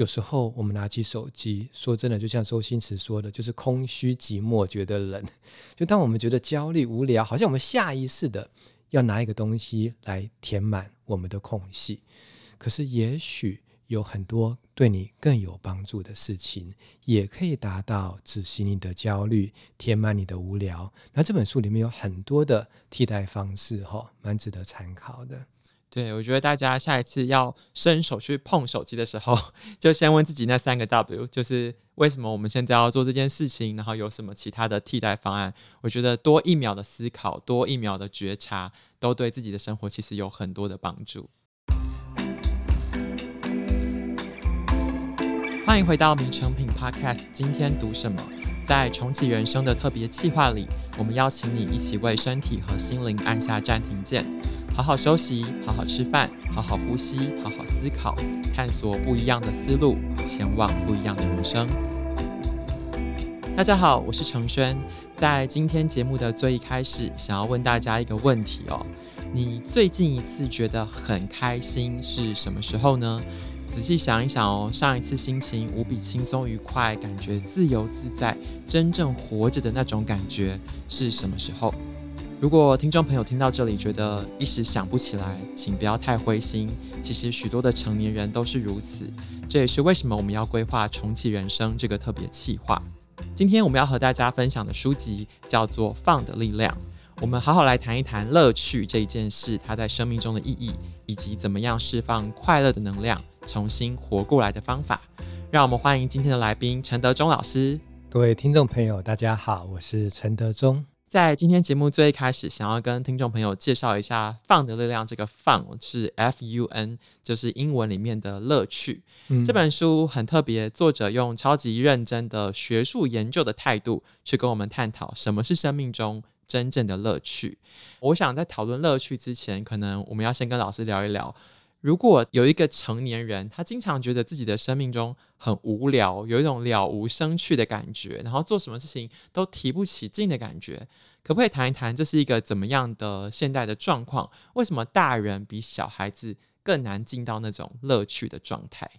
有时候我们拿起手机，说真的，就像周星驰说的，就是空虚寂寞觉得冷。就当我们觉得焦虑无聊，好像我们下意识的要拿一个东西来填满我们的空隙。可是也许有很多对你更有帮助的事情，也可以达到止息你的焦虑，填满你的无聊。那这本书里面有很多的替代方式，哈，蛮值得参考的。对，我觉得大家下一次要伸手去碰手机的时候，就先问自己那三个 W，就是为什么我们现在要做这件事情，然后有什么其他的替代方案。我觉得多一秒的思考，多一秒的觉察，都对自己的生活其实有很多的帮助。欢迎回到《名成品 Podcast》，今天读什么？在重启人生的特别企划里，我们邀请你一起为身体和心灵按下暂停键。好好休息，好好吃饭，好好呼吸，好好思考，探索不一样的思路，前往不一样的人生。大家好，我是承轩。在今天节目的最一开始，想要问大家一个问题哦：你最近一次觉得很开心是什么时候呢？仔细想一想哦，上一次心情无比轻松愉快，感觉自由自在，真正活着的那种感觉是什么时候？如果听众朋友听到这里觉得一时想不起来，请不要太灰心。其实许多的成年人都是如此，这也是为什么我们要规划重启人生这个特别企划。今天我们要和大家分享的书籍叫做《放的力量》，我们好好来谈一谈乐趣这一件事，它在生命中的意义，以及怎么样释放快乐的能量，重新活过来的方法。让我们欢迎今天的来宾陈德忠老师。各位听众朋友，大家好，我是陈德忠。在今天节目最一开始，想要跟听众朋友介绍一下《放的力量》这个 “fun” 是 F U N，就是英文里面的乐趣。嗯、这本书很特别，作者用超级认真的学术研究的态度去跟我们探讨什么是生命中真正的乐趣。我想在讨论乐趣之前，可能我们要先跟老师聊一聊。如果有一个成年人，他经常觉得自己的生命中很无聊，有一种了无生趣的感觉，然后做什么事情都提不起劲的感觉，可不可以谈一谈这是一个怎么样的现代的状况？为什么大人比小孩子更难进到那种乐趣的状态？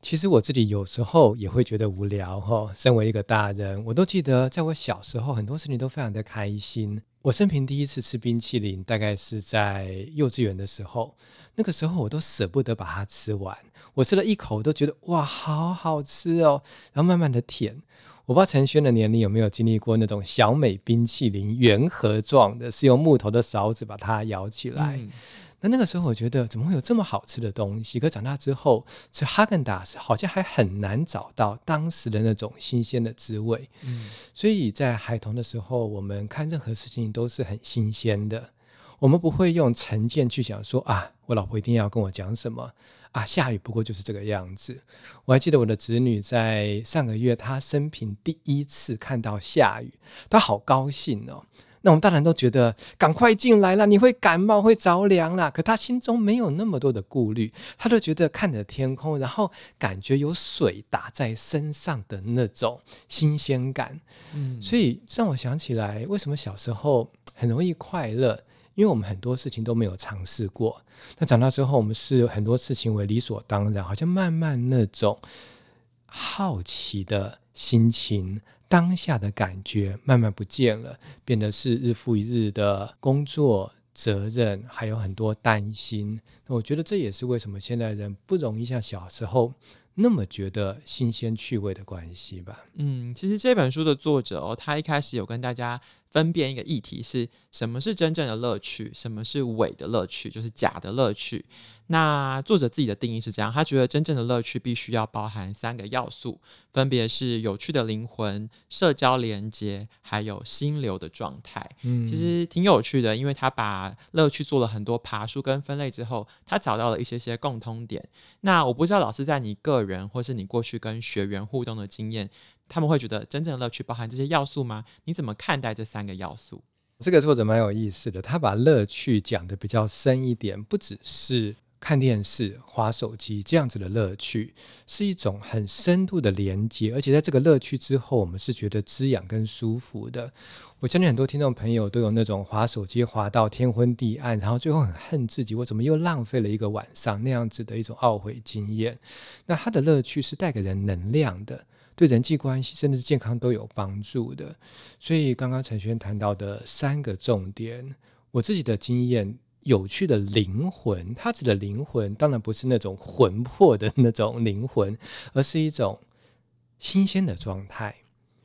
其实我自己有时候也会觉得无聊哈。身为一个大人，我都记得在我小时候，很多事情都非常的开心。我生平第一次吃冰淇淋，大概是在幼稚园的时候。那个时候我都舍不得把它吃完，我吃了一口都觉得哇，好好吃哦。然后慢慢的舔，我不知道陈轩的年龄有没有经历过那种小美冰淇淋，圆盒状的，是用木头的勺子把它舀起来。那那个时候，我觉得怎么会有这么好吃的东西？可长大之后，吃哈根达斯好像还很难找到当时的那种新鲜的滋味。嗯，所以在孩童的时候，我们看任何事情都是很新鲜的。我们不会用成见去想说啊，我老婆一定要跟我讲什么啊，下雨不过就是这个样子。我还记得我的侄女在上个月，她生平第一次看到下雨，她好高兴哦。那我们大人都觉得赶快进来了，你会感冒会着凉了。可他心中没有那么多的顾虑，他就觉得看着天空，然后感觉有水打在身上的那种新鲜感。嗯，所以让我想起来，为什么小时候很容易快乐？因为我们很多事情都没有尝试过。那长大之后，我们是很多事情为理所当然，好像慢慢那种好奇的心情。当下的感觉慢慢不见了，变得是日复一日的工作责任，还有很多担心。那我觉得这也是为什么现在人不容易像小时候那么觉得新鲜趣味的关系吧。嗯，其实这本书的作者哦，他一开始有跟大家分辨一个议题是什么是真正的乐趣，什么是伪的乐趣，就是假的乐趣。那作者自己的定义是这样，他觉得真正的乐趣必须要包含三个要素，分别是有趣的灵魂、社交连接，还有心流的状态。嗯，其实挺有趣的，因为他把乐趣做了很多爬梳跟分类之后，他找到了一些些共通点。那我不知道老师在你个人或是你过去跟学员互动的经验，他们会觉得真正的乐趣包含这些要素吗？你怎么看待这三个要素？这个作者蛮有意思的，他把乐趣讲得比较深一点，不只是。看电视、滑手机这样子的乐趣，是一种很深度的连接，而且在这个乐趣之后，我们是觉得滋养跟舒服的。我相信很多听众朋友都有那种滑手机滑到天昏地暗，然后最后很恨自己，我怎么又浪费了一个晚上那样子的一种懊悔经验。那它的乐趣是带给人能量的，对人际关系甚至是健康都有帮助的。所以刚刚陈轩谈到的三个重点，我自己的经验。有趣的灵魂，它指的灵魂当然不是那种魂魄的那种灵魂，而是一种新鲜的状态。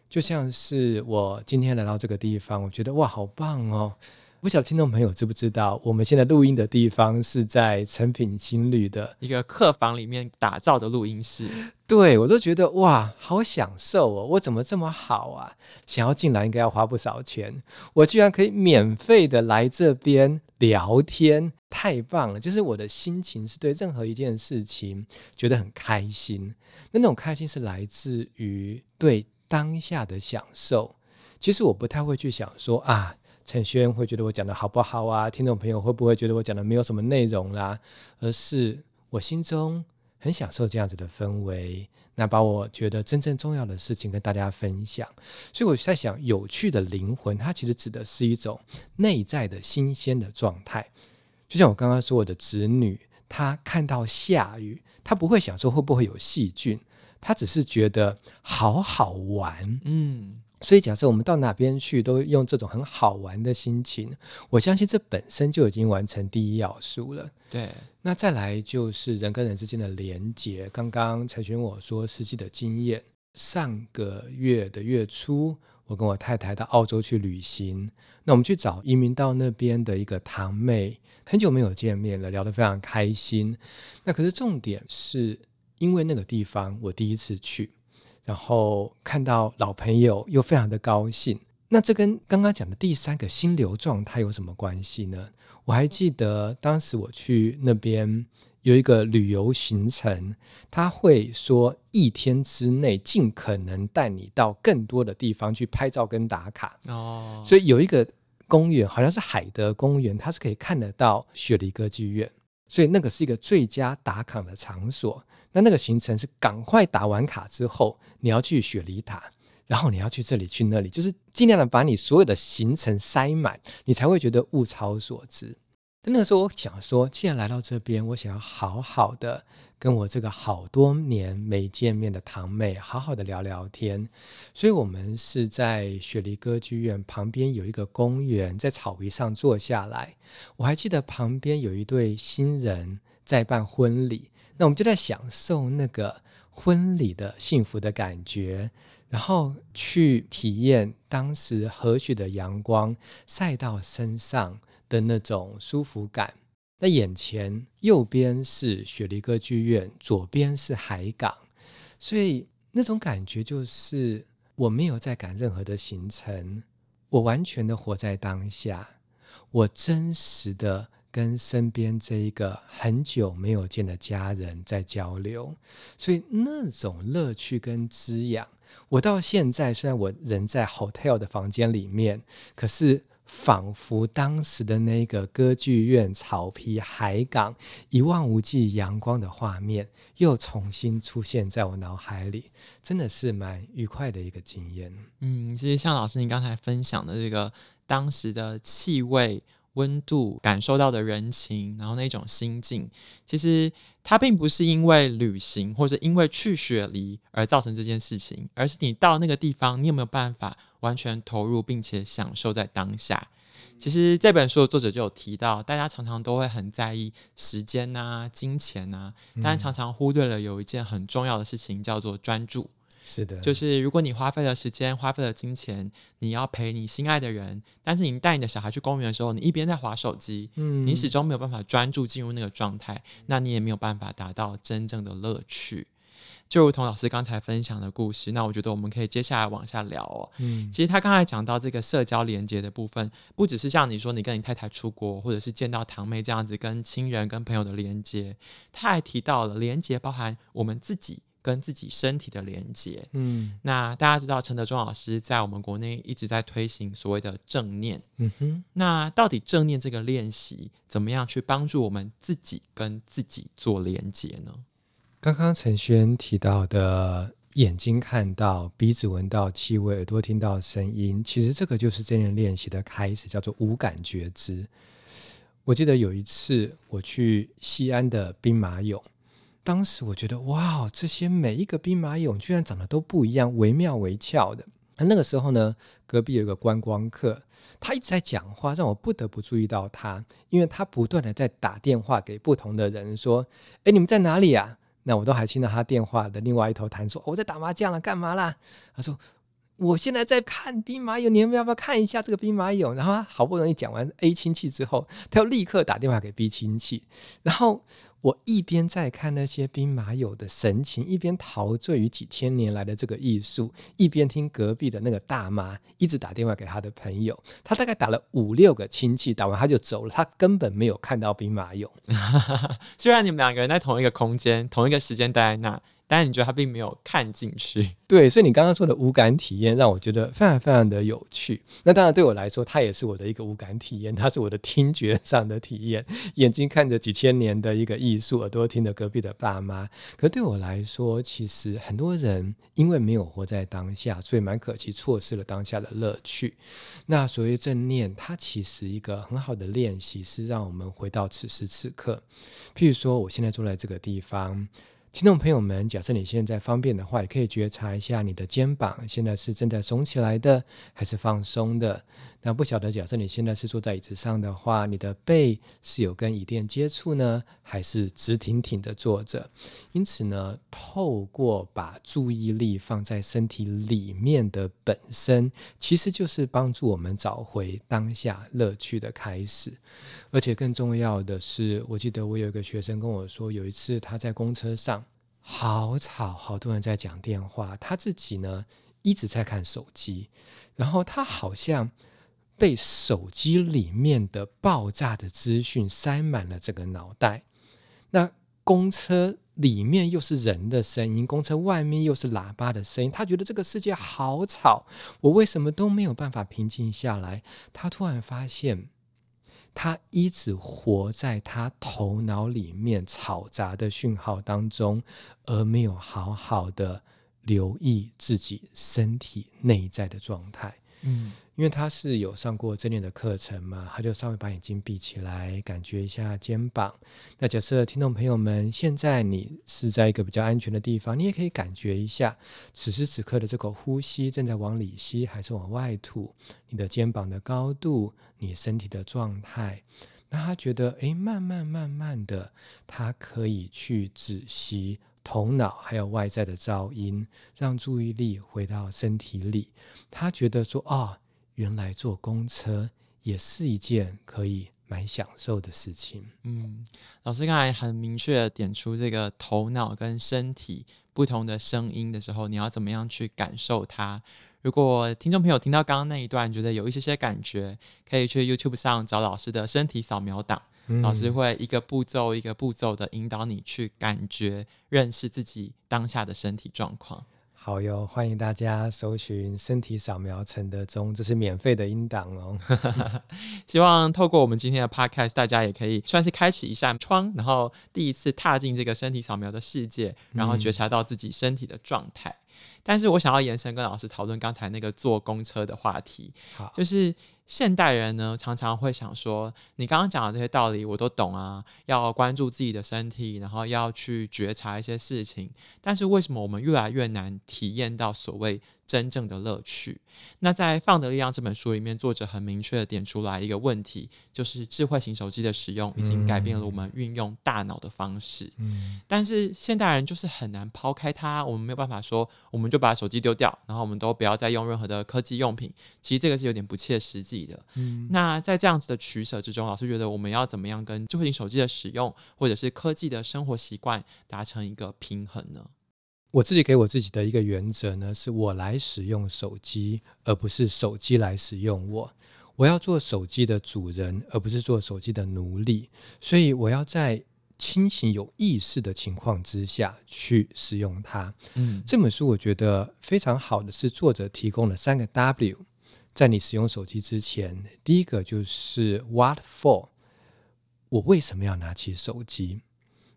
就像是我今天来到这个地方，我觉得哇，好棒哦！不晓得听众朋友知不知道，我们现在录音的地方是在成品新旅的一个客房里面打造的录音室。对，我都觉得哇，好享受哦！我怎么这么好啊？想要进来应该要花不少钱，我居然可以免费的来这边聊天，太棒了！就是我的心情是对任何一件事情觉得很开心，那那种开心是来自于对当下的享受。其实我不太会去想说啊。陈轩会觉得我讲的好不好啊？听众朋友会不会觉得我讲的没有什么内容啦？而是我心中很享受这样子的氛围，那把我觉得真正重要的事情跟大家分享。所以我在想，有趣的灵魂，它其实指的是一种内在的新鲜的状态。就像我刚刚说，我的侄女，她看到下雨，她不会想说会不会有细菌，她只是觉得好好玩。嗯。所以，假设我们到哪边去，都用这种很好玩的心情，我相信这本身就已经完成第一要素了。对，那再来就是人跟人之间的连接。刚刚承轩我说实际的经验，上个月的月初，我跟我太太到澳洲去旅行，那我们去找移民到那边的一个堂妹，很久没有见面了，聊得非常开心。那可是重点是因为那个地方我第一次去。然后看到老朋友又非常的高兴，那这跟刚刚讲的第三个心流状态有什么关系呢？我还记得当时我去那边有一个旅游行程，他会说一天之内尽可能带你到更多的地方去拍照跟打卡哦。所以有一个公园好像是海德公园，它是可以看得到雪梨歌剧院。所以那个是一个最佳打卡的场所。那那个行程是赶快打完卡之后，你要去雪梨塔，然后你要去这里去那里，就是尽量的把你所有的行程塞满，你才会觉得物超所值。那个时候我想说，既然来到这边，我想要好好的跟我这个好多年没见面的堂妹好好的聊聊天，所以我们是在雪梨歌剧院旁边有一个公园，在草皮上坐下来。我还记得旁边有一对新人在办婚礼，那我们就在享受那个婚礼的幸福的感觉，然后去体验当时和煦的阳光晒到身上的那种舒服感。那眼前右边是雪梨歌剧院，左边是海港，所以那种感觉就是我没有在赶任何的行程，我完全的活在当下，我真实的跟身边这一个很久没有见的家人在交流，所以那种乐趣跟滋养，我到现在虽然我人在 hotel 的房间里面，可是。仿佛当时的那个歌剧院草皮、海港、一望无际阳光的画面，又重新出现在我脑海里，真的是蛮愉快的一个经验。嗯，其实像老师您刚才分享的这个当时的气味、温度、感受到的人情，然后那种心境，其实它并不是因为旅行或者因为去雪梨而造成这件事情，而是你到那个地方，你有没有办法？完全投入并且享受在当下。其实这本书的作者就有提到，大家常常都会很在意时间呐、啊、金钱呐、啊，但常常忽略了有一件很重要的事情，叫做专注。是的，就是如果你花费了时间、花费了金钱，你要陪你心爱的人，但是你带你的小孩去公园的时候，你一边在划手机，嗯，你始终没有办法专注进入那个状态，那你也没有办法达到真正的乐趣。就如同老师刚才分享的故事，那我觉得我们可以接下来往下聊哦。嗯，其实他刚才讲到这个社交连接的部分，不只是像你说你跟你太太出国，或者是见到堂妹这样子跟亲人、跟朋友的连接，他还提到了连接包含我们自己跟自己身体的连接。嗯，那大家知道陈德忠老师在我们国内一直在推行所谓的正念。嗯哼，那到底正念这个练习怎么样去帮助我们自己跟自己做连接呢？刚刚陈轩提到的。眼睛看到，鼻子闻到气味，耳朵听到声音，其实这个就是正念练习的开始，叫做无感觉知。我记得有一次我去西安的兵马俑，当时我觉得哇，这些每一个兵马俑居然长得都不一样，惟妙惟肖的。那个时候呢，隔壁有一个观光客，他一直在讲话，让我不得不注意到他，因为他不断的在打电话给不同的人，说：“哎，你们在哪里啊？”那我都还听到他电话的另外一头谈说，我在打麻将了，干嘛啦？他说我现在在看兵马俑，你们要不要看一下这个兵马俑？然后他好不容易讲完 A 亲戚之后，他又立刻打电话给 B 亲戚，然后。我一边在看那些兵马俑的神情，一边陶醉于几千年来的这个艺术，一边听隔壁的那个大妈一直打电话给他的朋友。他大概打了五六个亲戚，打完他就走了，他根本没有看到兵马俑。虽然你们两个人在同一个空间、同一个时间待在那。但你觉得他并没有看进去，对，所以你刚刚说的无感体验让我觉得非常非常的有趣。那当然对我来说，它也是我的一个无感体验，它是我的听觉上的体验，眼睛看着几千年的一个艺术，耳朵听着隔壁的爸妈。可对我来说，其实很多人因为没有活在当下，所以蛮可惜错失了当下的乐趣。那所谓正念，它其实一个很好的练习是让我们回到此时此刻。譬如说，我现在坐在这个地方。听众朋友们，假设你现在方便的话，也可以觉察一下你的肩膀现在是正在耸起来的，还是放松的。那不晓得，假设你现在是坐在椅子上的话，你的背是有跟椅垫接触呢，还是直挺挺的坐着？因此呢，透过把注意力放在身体里面的本身，其实就是帮助我们找回当下乐趣的开始。而且更重要的是，我记得我有一个学生跟我说，有一次他在公车上。好吵，好多人在讲电话，他自己呢一直在看手机，然后他好像被手机里面的爆炸的资讯塞满了这个脑袋。那公车里面又是人的声音，公车外面又是喇叭的声音，他觉得这个世界好吵，我为什么都没有办法平静下来？他突然发现。他一直活在他头脑里面嘈杂的讯号当中，而没有好好的留意自己身体内在的状态。嗯，因为他是有上过正念的课程嘛，他就稍微把眼睛闭起来，感觉一下肩膀。那假设听众朋友们现在你是在一个比较安全的地方，你也可以感觉一下此时此刻的这口呼吸正在往里吸还是往外吐，你的肩膀的高度，你身体的状态。那他觉得，诶，慢慢慢慢的，他可以去止息。头脑还有外在的噪音，让注意力回到身体里。他觉得说：“哦，原来坐公车也是一件可以蛮享受的事情。”嗯，老师刚才很明确的点出这个头脑跟身体不同的声音的时候，你要怎么样去感受它？如果听众朋友听到刚刚那一段，觉得有一些些感觉，可以去 YouTube 上找老师的身体扫描档。嗯、老师会一个步骤一个步骤的引导你去感觉、认识自己当下的身体状况。好哟，欢迎大家搜寻身体扫描陈德忠，这是免费的音档哦。希望透过我们今天的 Podcast，大家也可以算是开启一扇窗，然后第一次踏进这个身体扫描的世界，然后觉察到自己身体的状态。嗯、但是我想要延伸跟老师讨论刚才那个坐公车的话题，就是。现代人呢，常常会想说，你刚刚讲的这些道理我都懂啊，要关注自己的身体，然后要去觉察一些事情，但是为什么我们越来越难体验到所谓真正的乐趣。那在《放的力量》这本书里面，作者很明确的点出来一个问题，就是智慧型手机的使用已经改变了我们运用大脑的方式。嗯，但是现代人就是很难抛开它，我们没有办法说，我们就把手机丢掉，然后我们都不要再用任何的科技用品。其实这个是有点不切实际的。嗯，那在这样子的取舍之中，老师觉得我们要怎么样跟智慧型手机的使用，或者是科技的生活习惯达成一个平衡呢？我自己给我自己的一个原则呢，是我来使用手机，而不是手机来使用我。我要做手机的主人，而不是做手机的奴隶。所以我要在清醒有意识的情况之下去使用它。嗯，这本书我觉得非常好的是作者提供了三个 W，在你使用手机之前，第一个就是 What for？我为什么要拿起手机？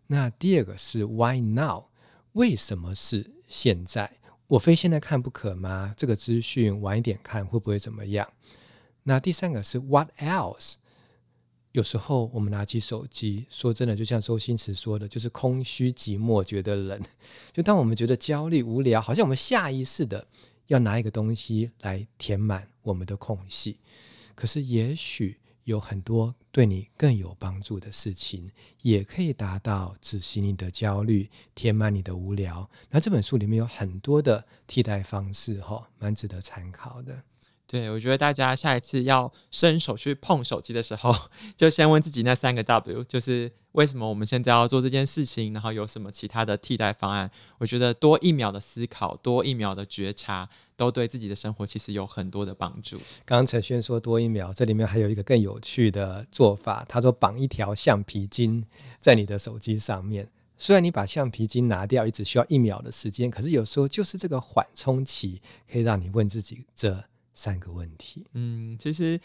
那第二个是 Why now？为什么是现在？我非现在看不可吗？这个资讯晚一点看会不会怎么样？那第三个是 What else？有时候我们拿起手机，说真的，就像周星驰说的，就是空虚寂寞，觉得冷。就当我们觉得焦虑无聊，好像我们下意识的要拿一个东西来填满我们的空隙。可是也许有很多对你更有帮助的事情，也可以达到止息你的焦虑，填满你的无聊。那这本书里面有很多的替代方式，哈，蛮值得参考的。对，我觉得大家下一次要伸手去碰手机的时候，就先问自己那三个 W，就是为什么我们现在要做这件事情，然后有什么其他的替代方案。我觉得多一秒的思考，多一秒的觉察，都对自己的生活其实有很多的帮助。刚刚承轩说多一秒，这里面还有一个更有趣的做法，他说绑一条橡皮筋在你的手机上面。虽然你把橡皮筋拿掉，也只需要一秒的时间，可是有时候就是这个缓冲期，可以让你问自己这。三个问题。嗯，其实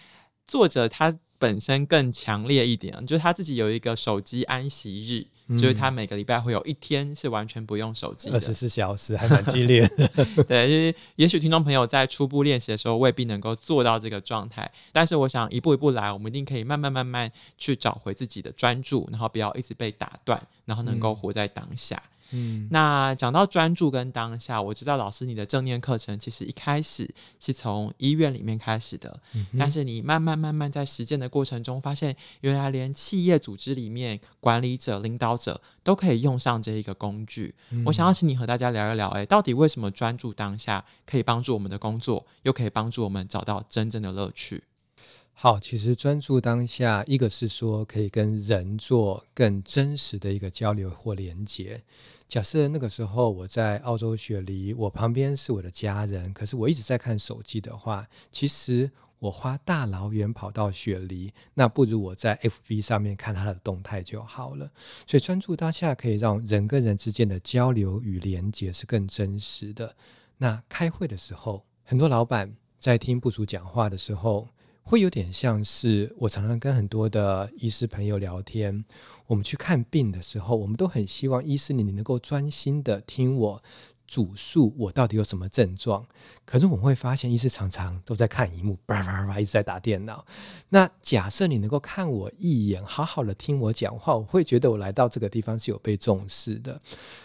作者他本身更强烈一点，就是他自己有一个手机安息日，嗯、就是他每个礼拜会有一天是完全不用手机，二十四小时，还蛮激烈的。对，就是也许听众朋友在初步练习的时候未必能够做到这个状态，但是我想一步一步来，我们一定可以慢慢慢慢去找回自己的专注，然后不要一直被打断，然后能够活在当下。嗯嗯，那讲到专注跟当下，我知道老师你的正念课程其实一开始是从医院里面开始的，嗯、但是你慢慢慢慢在实践的过程中，发现原来连企业组织里面管理者、领导者都可以用上这一个工具。嗯、我想要请你和大家聊一聊，哎，到底为什么专注当下可以帮助我们的工作，又可以帮助我们找到真正的乐趣？好，其实专注当下，一个是说可以跟人做更真实的一个交流或连接。假设那个时候我在澳洲雪梨，我旁边是我的家人，可是我一直在看手机的话，其实我花大老远跑到雪梨，那不如我在 FB 上面看他的动态就好了。所以专注当下可以让人跟人之间的交流与连接是更真实的。那开会的时候，很多老板在听部署讲话的时候。会有点像是我常常跟很多的医师朋友聊天，我们去看病的时候，我们都很希望医师你能够专心的听我主诉我到底有什么症状。可是我们会发现，医师常常都在看荧幕，叭叭叭一直在打电脑。那假设你能够看我一眼，好好的听我讲话，我会觉得我来到这个地方是有被重视的。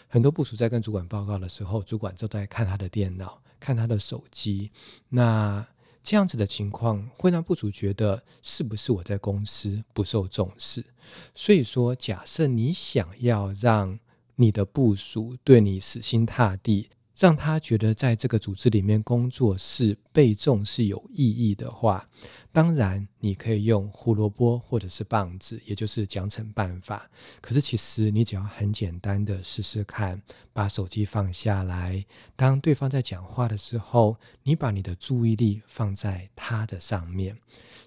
很多部署在跟主管报告的时候，主管都在看他的电脑，看他的手机。那这样子的情况会让部主觉得是不是我在公司不受重视？所以说，假设你想要让你的部属对你死心塌地，让他觉得在这个组织里面工作是被重视有意义的话，当然你可以用胡萝卜或者是棒子，也就是奖惩办法。可是其实你只要很简单的试试看，把手机放下来，当对方在讲话的时候，你把你的注意力放在他的上面。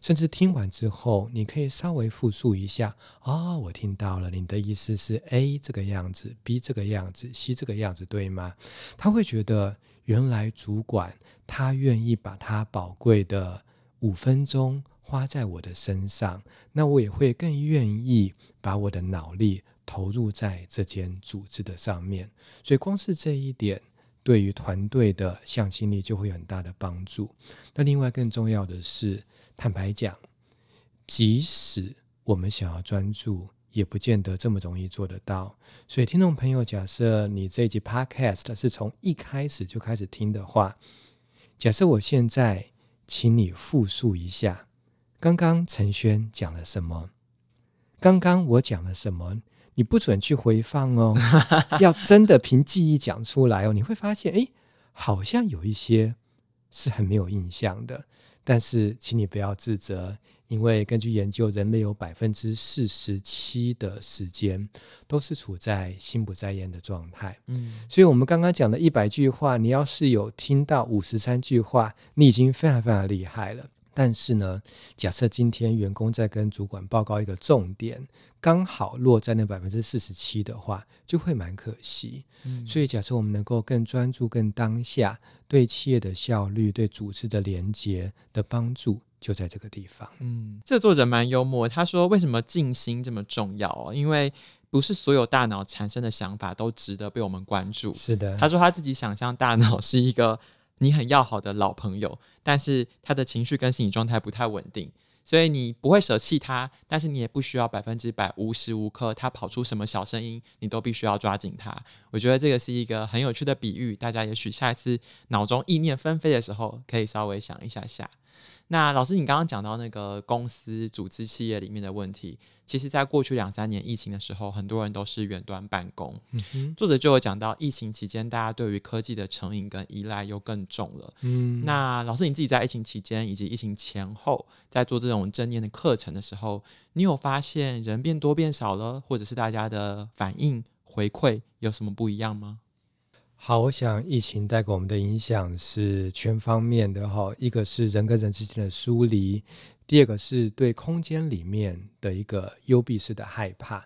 甚至听完之后，你可以稍微复述一下。哦，我听到了，你的意思是 A 这个样子，B 这个样子，C 这个样子，对吗？他会觉得原来主管他愿意把他宝贵的五分钟花在我的身上，那我也会更愿意把我的脑力投入在这间组织的上面。所以，光是这一点，对于团队的向心力就会有很大的帮助。那另外更重要的是。坦白讲，即使我们想要专注，也不见得这么容易做得到。所以，听众朋友，假设你这一集 Podcast 是从一开始就开始听的话，假设我现在请你复述一下，刚刚陈轩讲了什么？刚刚我讲了什么？你不准去回放哦，要真的凭记忆讲出来哦。你会发现，哎，好像有一些是很没有印象的。但是，请你不要自责，因为根据研究，人类有百分之四十七的时间都是处在心不在焉的状态。嗯，所以我们刚刚讲的一百句话，你要是有听到五十三句话，你已经非常非常厉害了。但是呢，假设今天员工在跟主管报告一个重点，刚好落在那百分之四十七的话，就会蛮可惜。嗯，所以假设我们能够更专注、更当下，对企业的效率、对组织的连接的帮助，就在这个地方。嗯，这个作者蛮幽默，他说：“为什么静心这么重要哦？因为不是所有大脑产生的想法都值得被我们关注。”是的，他说他自己想象大脑是一个。你很要好的老朋友，但是他的情绪跟心理状态不太稳定，所以你不会舍弃他，但是你也不需要百分之百无时无刻他跑出什么小声音，你都必须要抓紧他。我觉得这个是一个很有趣的比喻，大家也许下一次脑中意念纷飞的时候，可以稍微想一下下。那老师，你刚刚讲到那个公司组织企业里面的问题，其实，在过去两三年疫情的时候，很多人都是远端办公。作者就有讲到，疫情期间大家对于科技的成瘾跟依赖又更重了。嗯。那老师，你自己在疫情期间以及疫情前后，在做这种正念的课程的时候，你有发现人变多变少了，或者是大家的反应回馈有什么不一样吗？好，我想疫情带给我们的影响是全方面的哈，一个是人跟人之间的疏离，第二个是对空间里面的一个幽闭式的害怕。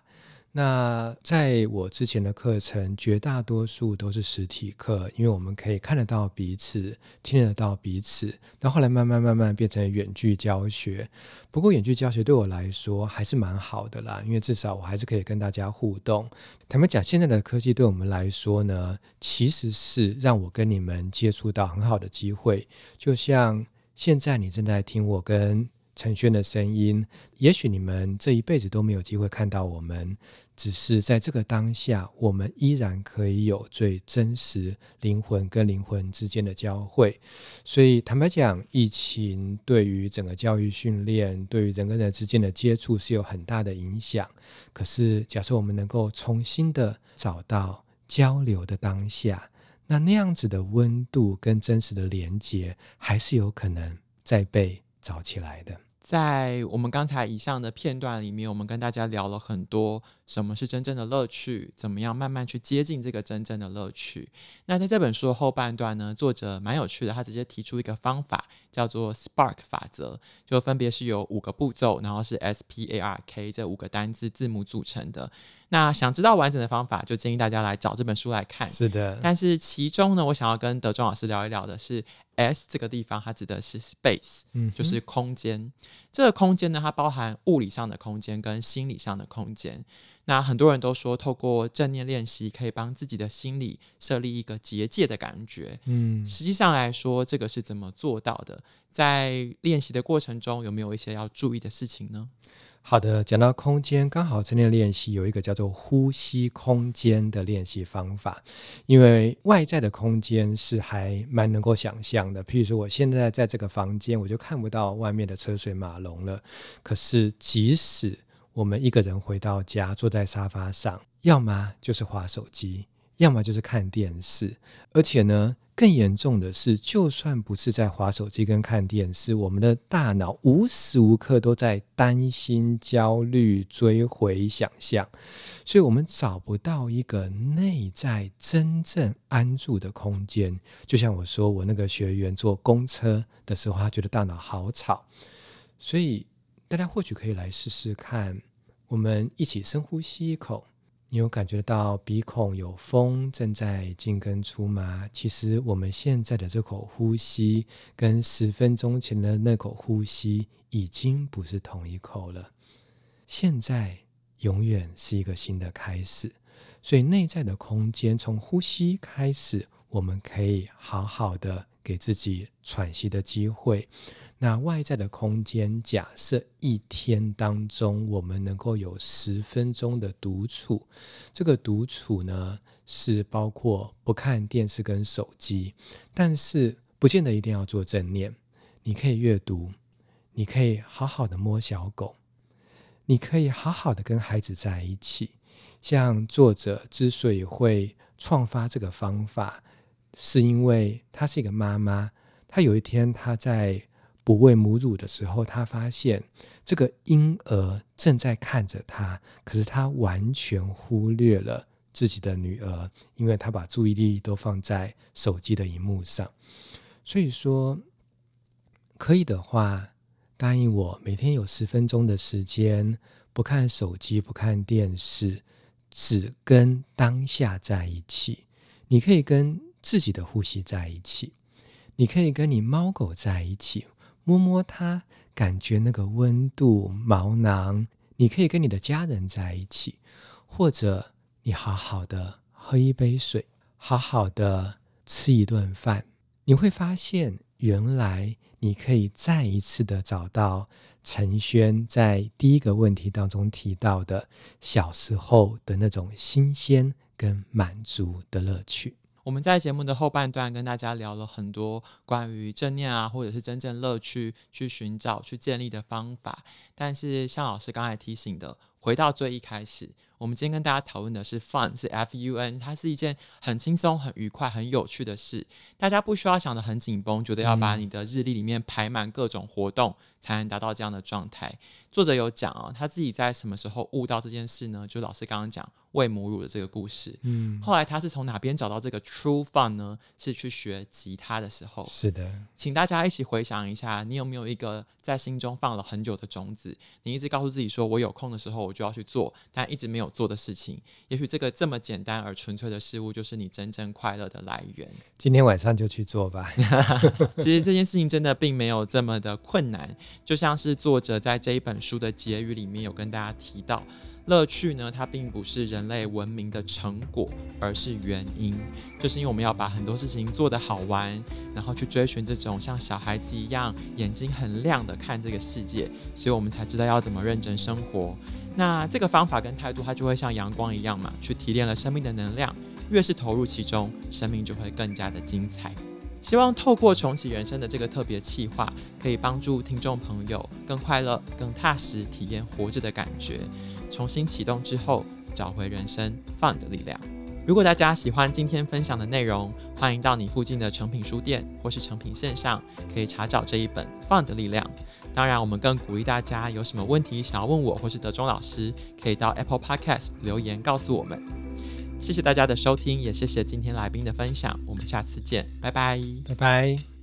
那在我之前的课程，绝大多数都是实体课，因为我们可以看得到彼此，听得到彼此。那后来慢慢慢慢变成远距教学，不过远距教学对我来说还是蛮好的啦，因为至少我还是可以跟大家互动。坦白讲，现在的科技对我们来说呢，其实是让我跟你们接触到很好的机会。就像现在你正在听我跟陈轩的声音，也许你们这一辈子都没有机会看到我们，只是在这个当下，我们依然可以有最真实灵魂跟灵魂之间的交汇。所以，坦白讲，疫情对于整个教育训练，对于人跟人之间的接触是有很大的影响。可是，假设我们能够重新的找到交流的当下，那那样子的温度跟真实的连接，还是有可能再被找起来的。在我们刚才以上的片段里面，我们跟大家聊了很多什么是真正的乐趣，怎么样慢慢去接近这个真正的乐趣。那在这本书的后半段呢，作者蛮有趣的，他直接提出一个方法，叫做 SPARK 法则，就分别是由五个步骤，然后是 S P A R K 这五个单字字母组成的。那想知道完整的方法，就建议大家来找这本书来看。是的，但是其中呢，我想要跟德庄老师聊一聊的是 S 这个地方，它指的是 space，嗯，就是空间。这个空间呢，它包含物理上的空间跟心理上的空间。那很多人都说，透过正念练习可以帮自己的心理设立一个结界的感觉。嗯，实际上来说，这个是怎么做到的？在练习的过程中，有没有一些要注意的事情呢？好的，讲到空间，刚好今天练习有一个叫做呼吸空间的练习方法。因为外在的空间是还蛮能够想象的，譬如说我现在在这个房间，我就看不到外面的车水马龙了。可是即使我们一个人回到家，坐在沙发上，要么就是滑手机，要么就是看电视，而且呢。更严重的是，就算不是在划手机跟看电视，我们的大脑无时无刻都在担心、焦虑、追回、想象，所以我们找不到一个内在真正安住的空间。就像我说，我那个学员坐公车的时候，他觉得大脑好吵，所以大家或许可以来试试看，我们一起深呼吸一口。你有感觉到鼻孔有风正在进跟出吗？其实我们现在的这口呼吸，跟十分钟前的那口呼吸已经不是同一口了。现在永远是一个新的开始，所以内在的空间从呼吸开始，我们可以好好的给自己喘息的机会。那外在的空间，假设一天当中我们能够有十分钟的独处，这个独处呢是包括不看电视跟手机，但是不见得一定要做正念。你可以阅读，你可以好好的摸小狗，你可以好好的跟孩子在一起。像作者之所以会创发这个方法，是因为她是一个妈妈，她有一天她在。哺喂母乳的时候，她发现这个婴儿正在看着她，可是她完全忽略了自己的女儿，因为她把注意力都放在手机的荧幕上。所以说，可以的话，答应我每天有十分钟的时间，不看手机，不看电视，只跟当下在一起。你可以跟自己的呼吸在一起，你可以跟你猫狗在一起，摸摸它，感觉那个温度、毛囊。你可以跟你的家人在一起，或者你好好的喝一杯水，好好的吃一顿饭，你会发现，原来你可以再一次的找到陈轩在第一个问题当中提到的小时候的那种新鲜跟满足的乐趣。我们在节目的后半段跟大家聊了很多关于正念啊，或者是真正乐趣去寻找、去建立的方法，但是像老师刚才提醒的。回到最一开始，我们今天跟大家讨论的是 fun，是 F U N，它是一件很轻松、很愉快、很有趣的事。大家不需要想得很紧绷，觉得要把你的日历里面排满各种活动，才能达到这样的状态。作者有讲哦，他自己在什么时候悟到这件事呢？就老师刚刚讲喂母乳的这个故事。嗯，后来他是从哪边找到这个 true fun 呢？是去学吉他的时候。是的，请大家一起回想一下，你有没有一个在心中放了很久的种子？你一直告诉自己说，我有空的时候。就要去做，但一直没有做的事情。也许这个这么简单而纯粹的事物，就是你真正快乐的来源。今天晚上就去做吧。其实这件事情真的并没有这么的困难，就像是作者在这一本书的结语里面有跟大家提到。乐趣呢，它并不是人类文明的成果，而是原因。就是因为我们要把很多事情做得好玩，然后去追寻这种像小孩子一样眼睛很亮的看这个世界，所以我们才知道要怎么认真生活。那这个方法跟态度，它就会像阳光一样嘛，去提炼了生命的能量。越是投入其中，生命就会更加的精彩。希望透过重启人生的这个特别企划，可以帮助听众朋友更快乐、更踏实体验活着的感觉。重新启动之后，找回人生 fun 的力量。如果大家喜欢今天分享的内容，欢迎到你附近的诚品书店或是诚品线上，可以查找这一本 fun 的力量。当然，我们更鼓励大家有什么问题想要问我或是德中老师，可以到 Apple Podcast 留言告诉我们。谢谢大家的收听，也谢谢今天来宾的分享。我们下次见，拜拜，拜拜。